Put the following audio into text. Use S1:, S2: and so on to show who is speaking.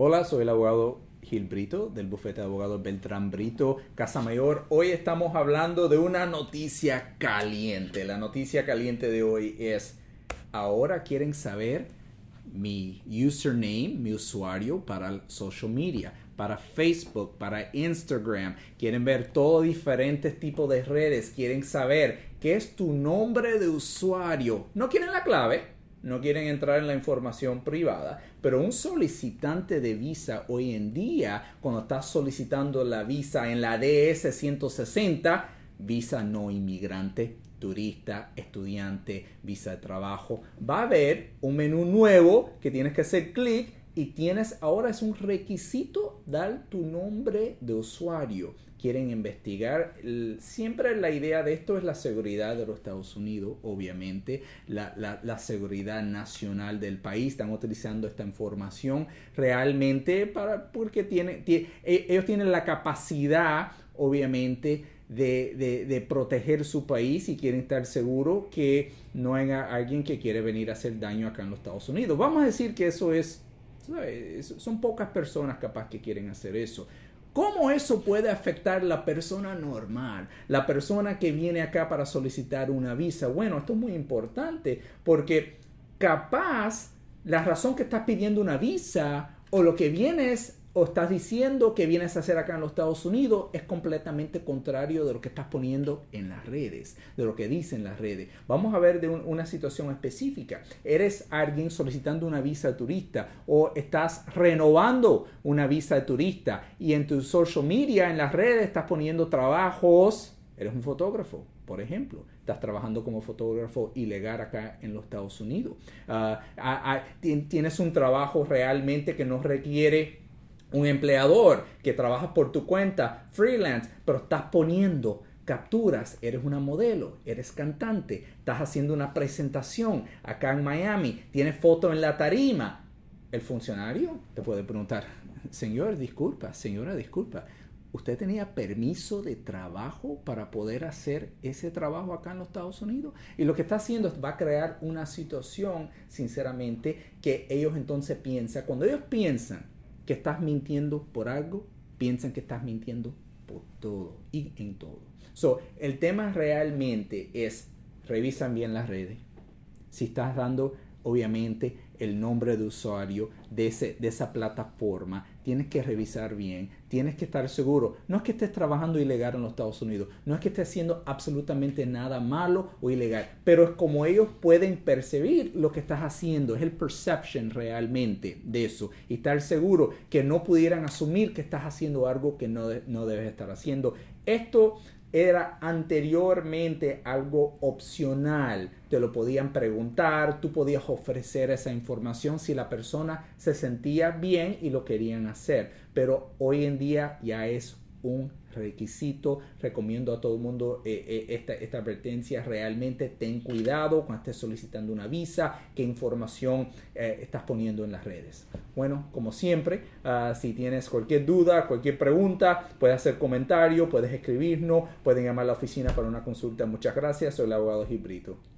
S1: Hola, soy el abogado Gil Brito del bufete de abogados Beltrán Brito, Casa Mayor. Hoy estamos hablando de una noticia caliente. La noticia caliente de hoy es, ahora quieren saber mi username, mi usuario para el social media, para Facebook, para Instagram. Quieren ver todos diferentes tipos de redes. Quieren saber qué es tu nombre de usuario. No quieren la clave, no quieren entrar en la información privada, pero un solicitante de visa hoy en día, cuando está solicitando la visa en la DS 160, visa no inmigrante, turista, estudiante, visa de trabajo, va a haber un menú nuevo que tienes que hacer clic y tienes ahora es un requisito dar tu nombre de usuario quieren investigar. Siempre la idea de esto es la seguridad de los Estados Unidos, obviamente, la, seguridad nacional del país. Están utilizando esta información realmente para, porque tiene, e, ellos tienen la capacidad, obviamente, de, de, proteger su país y quieren estar seguros que no haya alguien que quiere venir a hacer daño acá en los Estados Unidos. Vamos a decir que eso es, son pocas personas capaz que quieren hacer eso. ¿Cómo eso puede afectar la persona normal? La persona que viene acá para solicitar una visa. Bueno, esto es muy importante porque capaz la razón que estás pidiendo una visa o lo que vienes o estás diciendo que vienes a hacer acá en los Estados Unidos es completamente contrario de lo que estás poniendo en las redes, de lo que dicen las redes. Vamos a ver de una situación específica. Eres alguien solicitando una visa de turista o estás renovando una visa de turista y en tu social media, en las redes, estás poniendo trabajos. Eres un fotógrafo, por ejemplo estás trabajando como fotógrafo ilegal acá en los Estados Unidos. Ah, ah, ah, tienes un trabajo realmente que no requiere un empleador que trabaja por tu cuenta, freelance, pero estás poniendo capturas, eres una modelo, eres cantante, estás haciendo una presentación acá en Miami, tienes foto en la tarima. El funcionario te puede preguntar, señor, disculpa, señora, disculpa, ¿usted tenía permiso de trabajo para poder hacer ese trabajo acá en los Estados Unidos? Y lo que está haciendo es va a crear una situación, sinceramente, que ellos entonces piensan, cuando ellos piensan que estás mintiendo por algo, piensan que estás mintiendo por todo y en todo. So, el tema realmente es, revisan bien las redes. Si estás dando, obviamente, el nombre de usuario de, ese, de esa plataforma. Tienes que revisar bien, tienes que estar seguro. No es que estés trabajando ilegal en los Estados Unidos, no es que estés haciendo absolutamente nada malo o ilegal, pero es como ellos pueden percibir lo que estás haciendo, es el perception realmente de eso. Y estar seguro que no pudieran asumir que estás haciendo algo que no, no debes estar haciendo. Esto era anteriormente algo opcional. Te lo podían preguntar, tú podías ofrecer esa información si la persona se sentía bien y lo querían hacer. Pero hoy en día ya es un requisito. Recomiendo a todo el mundo eh, eh, esta, esta, advertencia. Realmente ten cuidado cuando estés solicitando una visa, qué información eh, estás poniendo en las redes. Bueno, como siempre, ah, si tienes cualquier duda, cualquier pregunta, puedes hacer comentario, puedes escribirnos, pueden llamar a la oficina para una consulta. Muchas gracias. Soy el abogado Gibrito.